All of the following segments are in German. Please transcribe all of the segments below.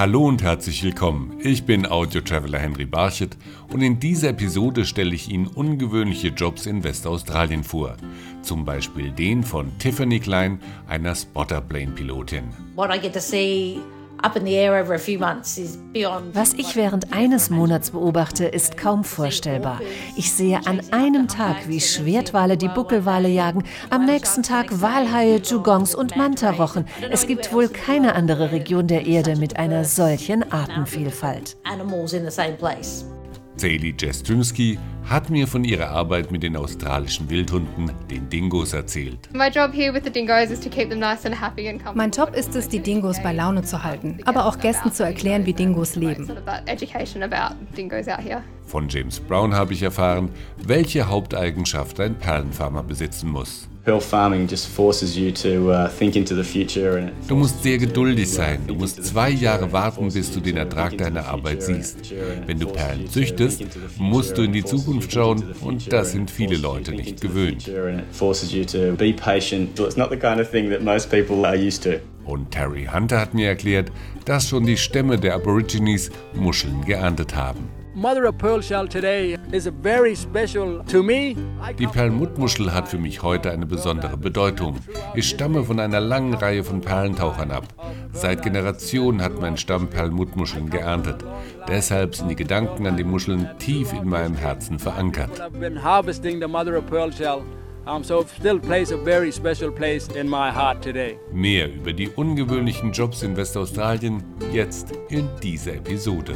Hallo und herzlich willkommen. Ich bin Audio Traveler Henry Barchet und in dieser Episode stelle ich Ihnen ungewöhnliche Jobs in Westaustralien vor. Zum Beispiel den von Tiffany Klein, einer Spotterplane-Pilotin. What I get to see was ich während eines Monats beobachte, ist kaum vorstellbar. Ich sehe an einem Tag, wie Schwertwale die Buckelwale jagen, am nächsten Tag Walhaie, Dugongs und Mantarochen. Es gibt wohl keine andere Region der Erde mit einer solchen Artenvielfalt. Sadie Jastrymski hat mir von ihrer Arbeit mit den australischen Wildhunden, den Dingos, erzählt. Mein Job ist es, die Dingos bei Laune zu halten, aber auch Gästen zu erklären, wie Dingos leben. Von James Brown habe ich erfahren, welche Haupteigenschaft ein Perlenfarmer besitzen muss. Uh, du musst sehr geduldig sein. Du musst zwei Jahre warten, bis du den Ertrag deiner Arbeit siehst. Wenn du Perlen züchtest, musst du in die Zukunft schauen und das sind viele Leute nicht gewöhnt. Und Terry Hunter hat mir erklärt, dass schon die Stämme der Aborigines Muscheln geerntet haben. Mother of pearl shell today is very special to me. Die Perlmuttmuschel hat für mich heute eine besondere Bedeutung. Ich stamme von einer langen Reihe von Perlentauchern ab. Seit Generationen hat mein Stamm Perlmuttmuscheln geerntet. Deshalb sind die Gedanken an die Muscheln tief in meinem Herzen verankert. Mehr über die ungewöhnlichen Jobs in Westaustralien jetzt in dieser Episode.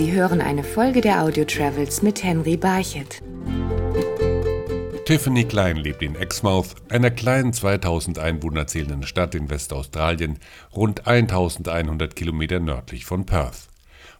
Sie hören eine Folge der Audio Travels mit Henry Barchet. Tiffany Klein lebt in Exmouth, einer kleinen 2000 Einwohner zählenden Stadt in Westaustralien, rund 1100 Kilometer nördlich von Perth.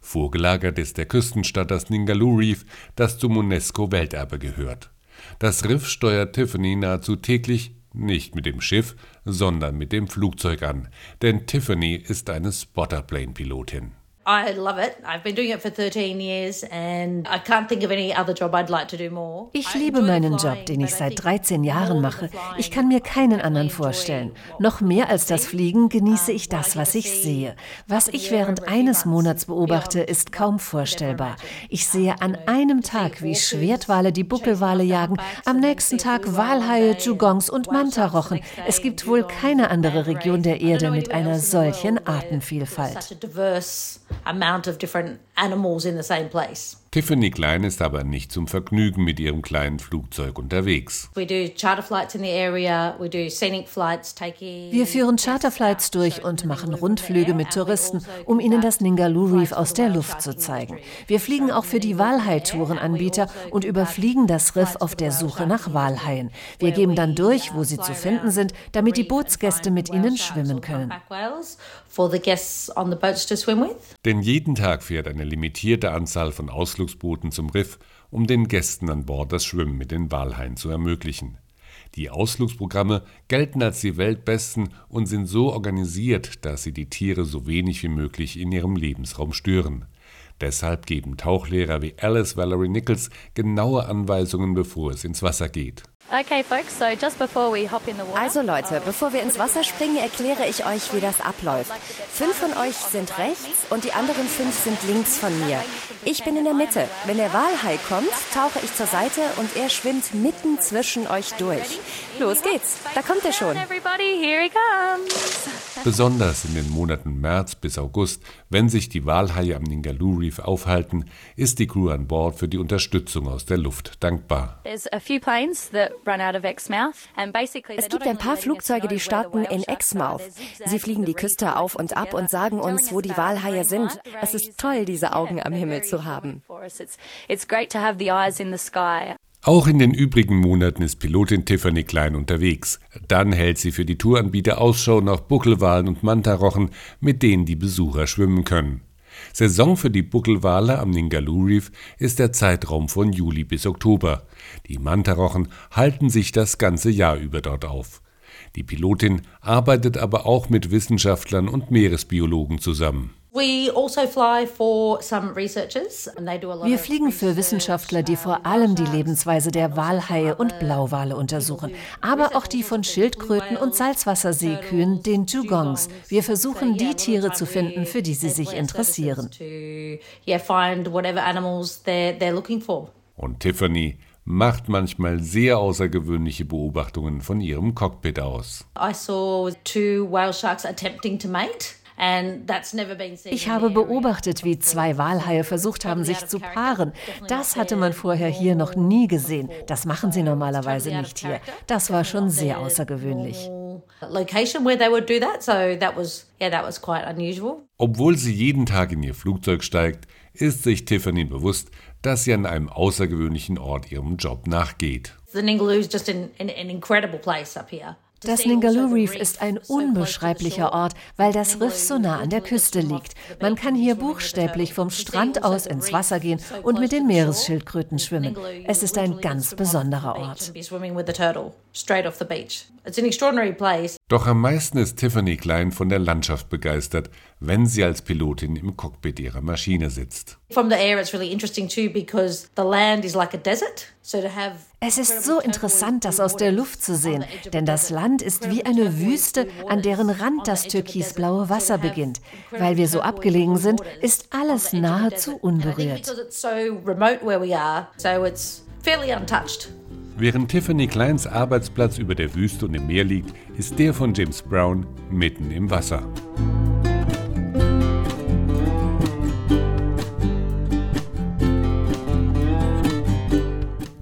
Vorgelagert ist der Küstenstadt das Ningaloo Reef, das zum UNESCO-Welterbe gehört. Das Riff steuert Tiffany nahezu täglich nicht mit dem Schiff, sondern mit dem Flugzeug an, denn Tiffany ist eine Spotterplane-Pilotin. I love it. I've been doing it for 13 years and I can't think of any other job I'd like to do more. Ich liebe meinen Job, den ich seit 13 Jahren mache. Ich kann mir keinen anderen vorstellen. Noch mehr als das Fliegen genieße ich das, was ich sehe. Was ich während eines Monats beobachte, ist kaum vorstellbar. Ich sehe an einem Tag, wie Schwertwale die Buckelwale jagen, am nächsten Tag Walhaie, Dugongs und Mantarochen. Es gibt wohl keine andere Region der Erde mit einer solchen Artenvielfalt amount of different animals in the same place. Tiffany Klein ist aber nicht zum Vergnügen mit ihrem kleinen Flugzeug unterwegs. Wir führen Charterflights durch und machen Rundflüge mit Touristen, um ihnen das Ningaloo Reef aus der Luft zu zeigen. Wir fliegen auch für die Walhai-Tourenanbieter und überfliegen das Riff auf der Suche nach Walhaien. Wir geben dann durch, wo sie zu finden sind, damit die Bootsgäste mit ihnen schwimmen können. Denn jeden Tag fährt eine limitierte Anzahl von Ausflugsbooten zum Riff, um den Gästen an Bord das Schwimmen mit den Walhaien zu ermöglichen. Die Ausflugsprogramme gelten als die weltbesten und sind so organisiert, dass sie die Tiere so wenig wie möglich in ihrem Lebensraum stören. Deshalb geben Tauchlehrer wie Alice Valerie Nichols genaue Anweisungen, bevor es ins Wasser geht. Also Leute, bevor wir ins Wasser springen, erkläre ich euch, wie das abläuft. Fünf von euch sind rechts und die anderen fünf sind links von mir. Ich bin in der Mitte. Wenn der Walhai kommt, tauche ich zur Seite und er schwimmt mitten zwischen euch durch. Los geht's, da kommt er schon. Besonders in den Monaten März bis August, wenn sich die Walhaie am Ningaloo Reef aufhalten, ist die Crew an Bord für die Unterstützung aus der Luft dankbar. Es gibt ein paar Flugzeuge, die starten in Exmouth. Sie fliegen die Küste auf und ab und sagen uns, wo die Walhaie sind. Es ist toll, diese Augen am Himmel zu haben. Auch in den übrigen Monaten ist Pilotin Tiffany Klein unterwegs. Dann hält sie für die Touranbieter Ausschau nach Buckelwalen und Mantarochen, mit denen die Besucher schwimmen können. Saison für die Buckelwale am Ningaloo Reef ist der Zeitraum von Juli bis Oktober. Die Mantarochen halten sich das ganze Jahr über dort auf. Die Pilotin arbeitet aber auch mit Wissenschaftlern und Meeresbiologen zusammen. Also Wir fliegen für Wissenschaftler, die vor allem die Lebensweise der Walhaie und Blauwale untersuchen, aber auch die von Schildkröten und Salzwasserseekühen, den Dugongs. Wir versuchen, die Tiere zu finden, für die sie sich interessieren. Und Tiffany macht manchmal sehr außergewöhnliche Beobachtungen von ihrem Cockpit aus. I saw two whale sharks attempting to mate. Ich habe beobachtet, wie zwei Walhaie versucht haben, sich zu paaren. Das hatte man vorher hier noch nie gesehen. Das machen sie normalerweise nicht hier. Das war schon sehr außergewöhnlich. Obwohl sie jeden Tag in ihr Flugzeug steigt, ist sich Tiffany bewusst, dass sie an einem außergewöhnlichen Ort ihrem Job nachgeht. The Ningaloo is just an, an, an incredible place up here. Das Ningaloo Reef ist ein unbeschreiblicher Ort, weil das Riff so nah an der Küste liegt. Man kann hier buchstäblich vom Strand aus ins Wasser gehen und mit den Meeresschildkröten schwimmen. Es ist ein ganz besonderer Ort. Doch am meisten ist Tiffany Klein von der Landschaft begeistert, wenn sie als Pilotin im Cockpit ihrer Maschine sitzt. Es ist so interessant, das aus der Luft zu sehen, denn das Land ist wie eine Wüste, an deren Rand das türkisblaue Wasser beginnt. Weil wir so abgelegen sind, ist alles nahezu unberührt. Während Tiffany Kleins Arbeitsplatz über der Wüste und im Meer liegt, ist der von James Brown mitten im Wasser.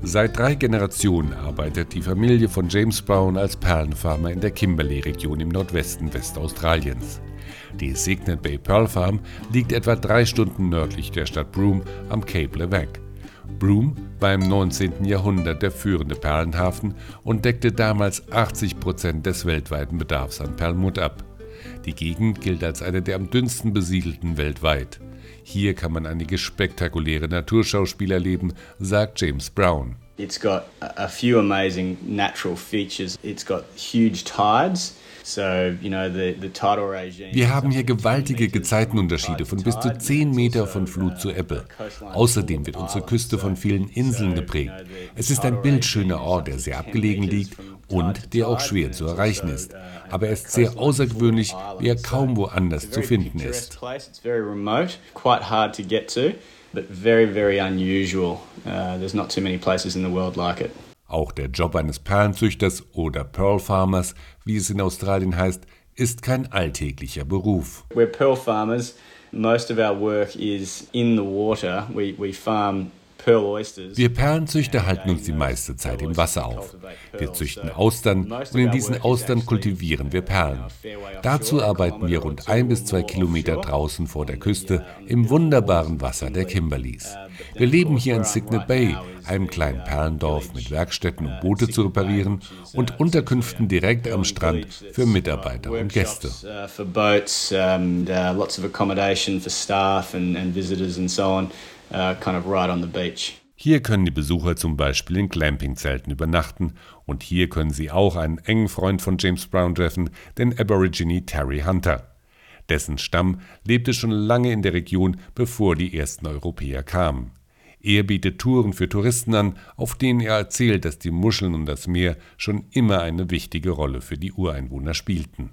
Seit drei Generationen arbeitet die Familie von James Brown als Perlenfarmer in der Kimberley-Region im Nordwesten Westaustraliens. Die Signet Bay Pearl Farm liegt etwa drei Stunden nördlich der Stadt Broome am Cape Leveque. Broome war im 19. Jahrhundert der führende Perlenhafen und deckte damals 80 Prozent des weltweiten Bedarfs an Perlmutt ab. Die Gegend gilt als eine der am dünnsten besiedelten weltweit. Hier kann man einige spektakuläre Naturschauspiele erleben, sagt James Brown. It's got a few amazing natural features. It's got huge tides. Wir haben hier gewaltige Gezeitenunterschiede von bis zu 10 Meter von Flut zu Ebbe. Außerdem wird unsere Küste von vielen Inseln geprägt. Es ist ein bildschöner Ort, der sehr abgelegen liegt und der auch schwer zu erreichen ist. Aber er ist sehr außergewöhnlich, wie er kaum woanders zu finden ist. But very, very unusual. Uh, there's not too many places in the world like it. Auch der Job eines Perlenzüchters oder Pearl Farmers, wie es in Australien heißt, ist kein alltäglicher Beruf. We're pearl farmers. Most of our work is in the water. We, we farm wir Perlenzüchter halten uns die meiste Zeit im Wasser auf. Wir züchten Austern und in diesen Austern kultivieren wir Perlen. Dazu arbeiten wir rund ein bis zwei Kilometer draußen vor der Küste im wunderbaren Wasser der Kimberleys. Wir leben hier in Signet Bay, einem kleinen Perlendorf mit Werkstätten, um Boote zu reparieren und Unterkünften direkt am Strand für Mitarbeiter und Gäste. Hier können die Besucher zum Beispiel in Glamping-Zelten übernachten und hier können sie auch einen engen Freund von James Brown treffen, den Aborigine Terry Hunter. Dessen Stamm lebte schon lange in der Region, bevor die ersten Europäer kamen. Er bietet Touren für Touristen an, auf denen er erzählt, dass die Muscheln und das Meer schon immer eine wichtige Rolle für die Ureinwohner spielten.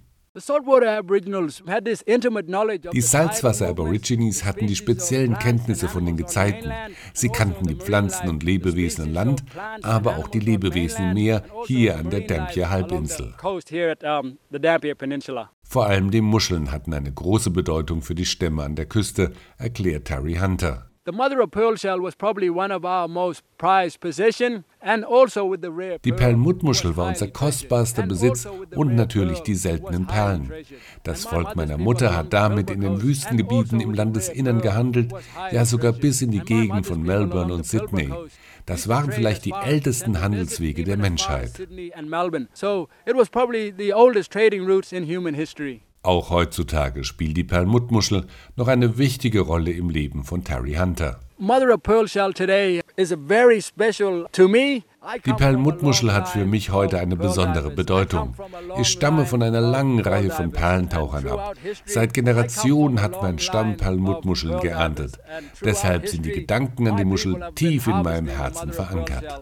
Die Salzwasser-Aborigines hatten die speziellen Kenntnisse von den Gezeiten. Sie kannten die Pflanzen und Lebewesen an Land, aber auch die Lebewesen im Meer hier an der Dampier-Halbinsel. Vor allem die Muscheln hatten eine große Bedeutung für die Stämme an der Küste, erklärt Terry Hunter. Also die Perlmuttmuschel war unser kostbarster Besitz und natürlich die seltenen Perlen. Das Volk meiner Mutter hat damit in den Wüstengebieten im Landesinnern gehandelt, ja sogar bis in die Gegend von Melbourne und Sydney. Das waren vielleicht die ältesten Handelswege der Menschheit. Auch heutzutage spielt die Perlmuttmuschel noch eine wichtige Rolle im Leben von Terry Hunter. Mother of pearl shell today is very special to me. Die Perlmuttmuschel hat für mich heute eine besondere Bedeutung. Ich stamme von einer langen Reihe von Perlentauchern ab. Seit Generationen hat mein Stamm Perlmuttmuscheln geerntet. Deshalb sind die Gedanken an die Muschel tief in meinem Herzen verankert.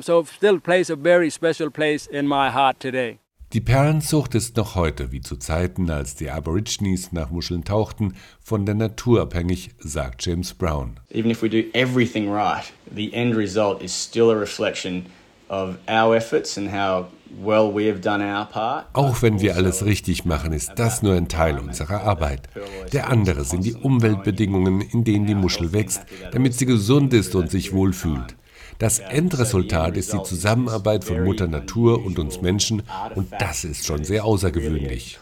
So still plays a very special place in my heart today. Die Perlenzucht ist noch heute, wie zu Zeiten, als die Aborigines nach Muscheln tauchten, von der Natur abhängig, sagt James Brown. Even if we do everything right, the end result is still a reflection of our efforts and how well we have done our part. Auch wenn wir alles richtig machen, ist das nur ein Teil unserer Arbeit. Der andere sind die Umweltbedingungen, in denen die Muschel wächst, damit sie gesund ist und sich wohlfühlt. Das Endresultat ist die Zusammenarbeit von Mutter Natur und uns Menschen. Und das ist schon sehr außergewöhnlich.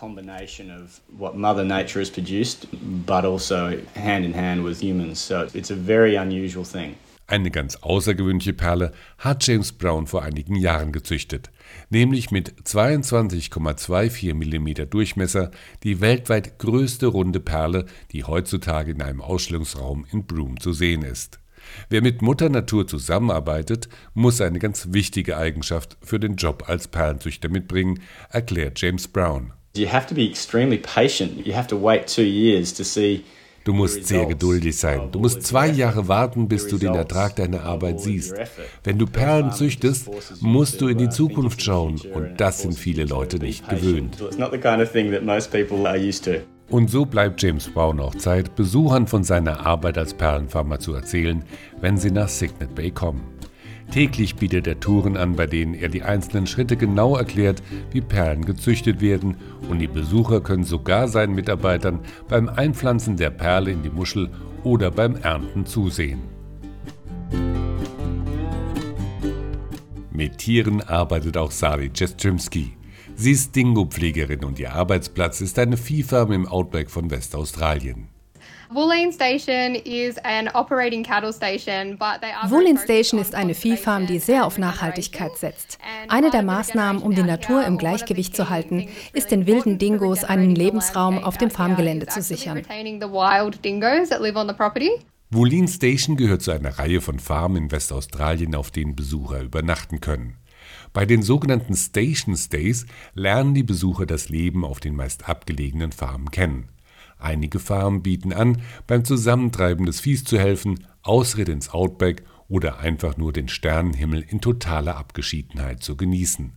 Eine ganz außergewöhnliche Perle hat James Brown vor einigen Jahren gezüchtet, nämlich mit 22,24 mm Durchmesser die weltweit größte runde Perle, die heutzutage in einem Ausstellungsraum in Broome zu sehen ist. Wer mit Mutter Natur zusammenarbeitet, muss eine ganz wichtige Eigenschaft für den Job als Perlenzüchter mitbringen, erklärt James Brown. Du musst sehr geduldig sein. Du musst zwei Jahre warten, bis du den Ertrag deiner Arbeit siehst. Wenn du Perlen züchtest, musst du in die Zukunft schauen. Und das sind viele Leute nicht gewöhnt. Und so bleibt James Brown auch Zeit, Besuchern von seiner Arbeit als Perlenfarmer zu erzählen, wenn sie nach Signet Bay kommen. Täglich bietet er Touren an, bei denen er die einzelnen Schritte genau erklärt, wie Perlen gezüchtet werden, und die Besucher können sogar seinen Mitarbeitern beim Einpflanzen der Perle in die Muschel oder beim Ernten zusehen. Mit Tieren arbeitet auch Sari Jestrzymski. Sie ist Dingo-Pflegerin und ihr Arbeitsplatz ist eine Viehfarm im Outback von Westaustralien. Woolene Station ist eine Viehfarm, die sehr auf Nachhaltigkeit setzt. Eine der Maßnahmen, um die Natur im Gleichgewicht zu halten, ist den wilden Dingos einen Lebensraum auf dem Farmgelände zu sichern. Woolene Station gehört zu einer Reihe von Farmen in Westaustralien, auf denen Besucher übernachten können. Bei den sogenannten Station Stays lernen die Besucher das Leben auf den meist abgelegenen Farmen kennen. Einige Farmen bieten an, beim Zusammentreiben des Viehs zu helfen, Ausritt ins Outback oder einfach nur den Sternenhimmel in totaler Abgeschiedenheit zu genießen.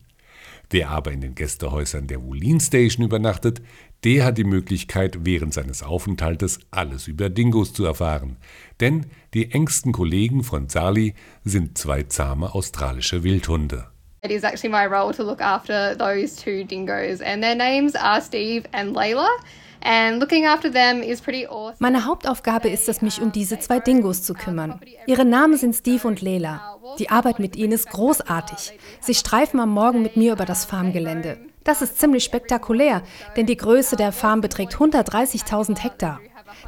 Wer aber in den Gästehäusern der Wulin Station übernachtet, der hat die Möglichkeit, während seines Aufenthaltes alles über Dingos zu erfahren. Denn die engsten Kollegen von Sali sind zwei zahme australische Wildhunde. It is actually my role to look after those two dingoes, and their names are Steve and Layla. Meine Hauptaufgabe ist es, mich um diese zwei Dingos zu kümmern. Ihre Namen sind Steve und Layla. Die Arbeit mit ihnen ist großartig. Sie streifen am Morgen mit mir über das Farmgelände. Das ist ziemlich spektakulär, denn die Größe der Farm beträgt 130.000 Hektar.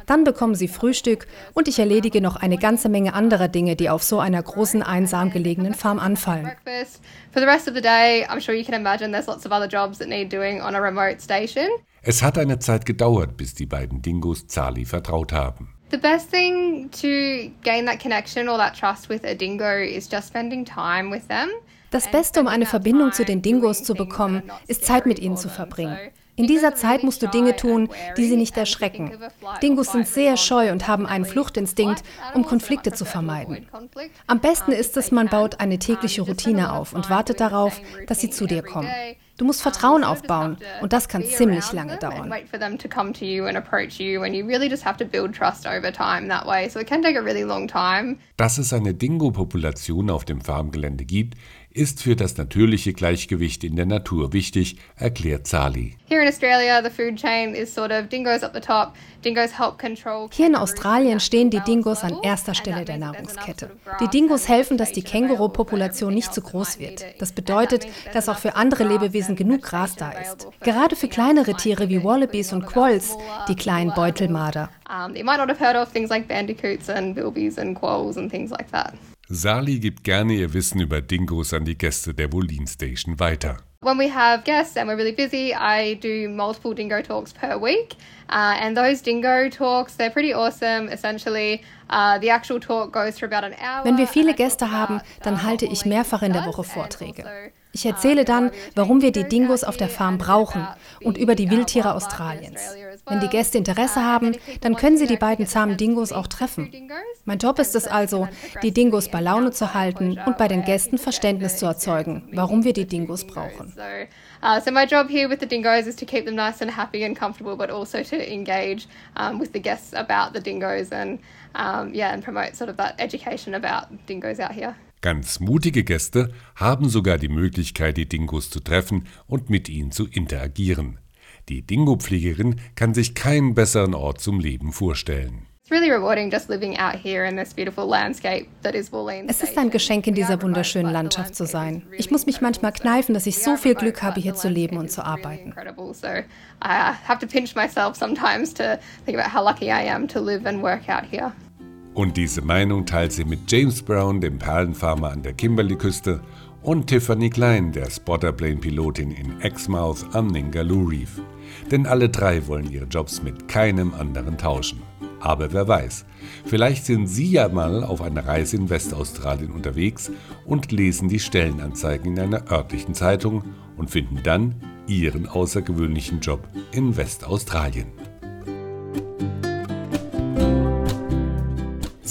Dann bekommen sie Frühstück und ich erledige noch eine ganze Menge anderer Dinge, die auf so einer großen, einsam gelegenen Farm anfallen. Es hat eine Zeit gedauert, bis die beiden Dingos Zali vertraut haben. The best thing to gain that connection or that trust with a dingo is just spending time with them. Das Beste, um eine Verbindung zu den Dingos zu bekommen, ist Zeit mit ihnen zu verbringen. In dieser Zeit musst du Dinge tun, die sie nicht erschrecken. Dingos sind sehr scheu und haben einen Fluchtinstinkt, um Konflikte zu vermeiden. Am besten ist es, man baut eine tägliche Routine auf und wartet darauf, dass sie zu dir kommen. Du musst Vertrauen aufbauen und das kann ziemlich lange dauern. Dass es eine Dingo-Population auf dem Farmgelände gibt, ist für das natürliche Gleichgewicht in der Natur wichtig, erklärt Sali. Hier in Australien stehen die Dingos an erster Stelle der Nahrungskette. Die Dingos helfen, dass die Känguru-Population nicht zu groß wird. Das bedeutet, dass auch für andere Lebewesen genug Gras da ist. Gerade für kleinere Tiere wie Wallabies und Quolls, die kleinen Beutelmarder. Sali gibt gerne ihr Wissen über Dingos an die Gäste der Wolin Station weiter. When we have guests and we're really busy, I do multiple dingo talks per week. Uh, and those dingo talks, they're pretty awesome. Essentially, the actual talk goes for about an hour. Wenn wir viele Gäste haben, dann halte ich mehrfach in der Woche Vorträge. Ich erzähle dann, warum wir die Dingos auf der Farm brauchen und über die Wildtiere Australiens. Wenn die Gäste Interesse haben, dann können sie die beiden zahmen Dingos auch treffen. Mein Job ist es also, die Dingos bei Laune zu halten und bei den Gästen Verständnis zu erzeugen, warum wir die Dingos brauchen. Uh, so my job here with the dingoes is to keep them nice and happy and comfortable, but also to engage um, with the guests about the dingoes and um, yeah, and promote sort of that education about dingoes out here. Ganz mutige Gäste haben sogar die Möglichkeit, die Dingos zu treffen und mit ihnen zu interagieren. Die Dingo-Pflegerin kann sich keinen besseren Ort zum Leben vorstellen. Es ist ein Geschenk, in dieser wunderschönen Landschaft zu sein. Ich muss mich manchmal kneifen, dass ich so viel Glück habe, hier zu leben und zu arbeiten. Und diese Meinung teilt sie mit James Brown, dem Perlenfarmer an der Kimberley-Küste, und Tiffany Klein, der Spotterplane-Pilotin in Exmouth am Ningaloo Reef. Denn alle drei wollen ihre Jobs mit keinem anderen tauschen. Aber wer weiß, vielleicht sind Sie ja mal auf einer Reise in Westaustralien unterwegs und lesen die Stellenanzeigen in einer örtlichen Zeitung und finden dann Ihren außergewöhnlichen Job in Westaustralien.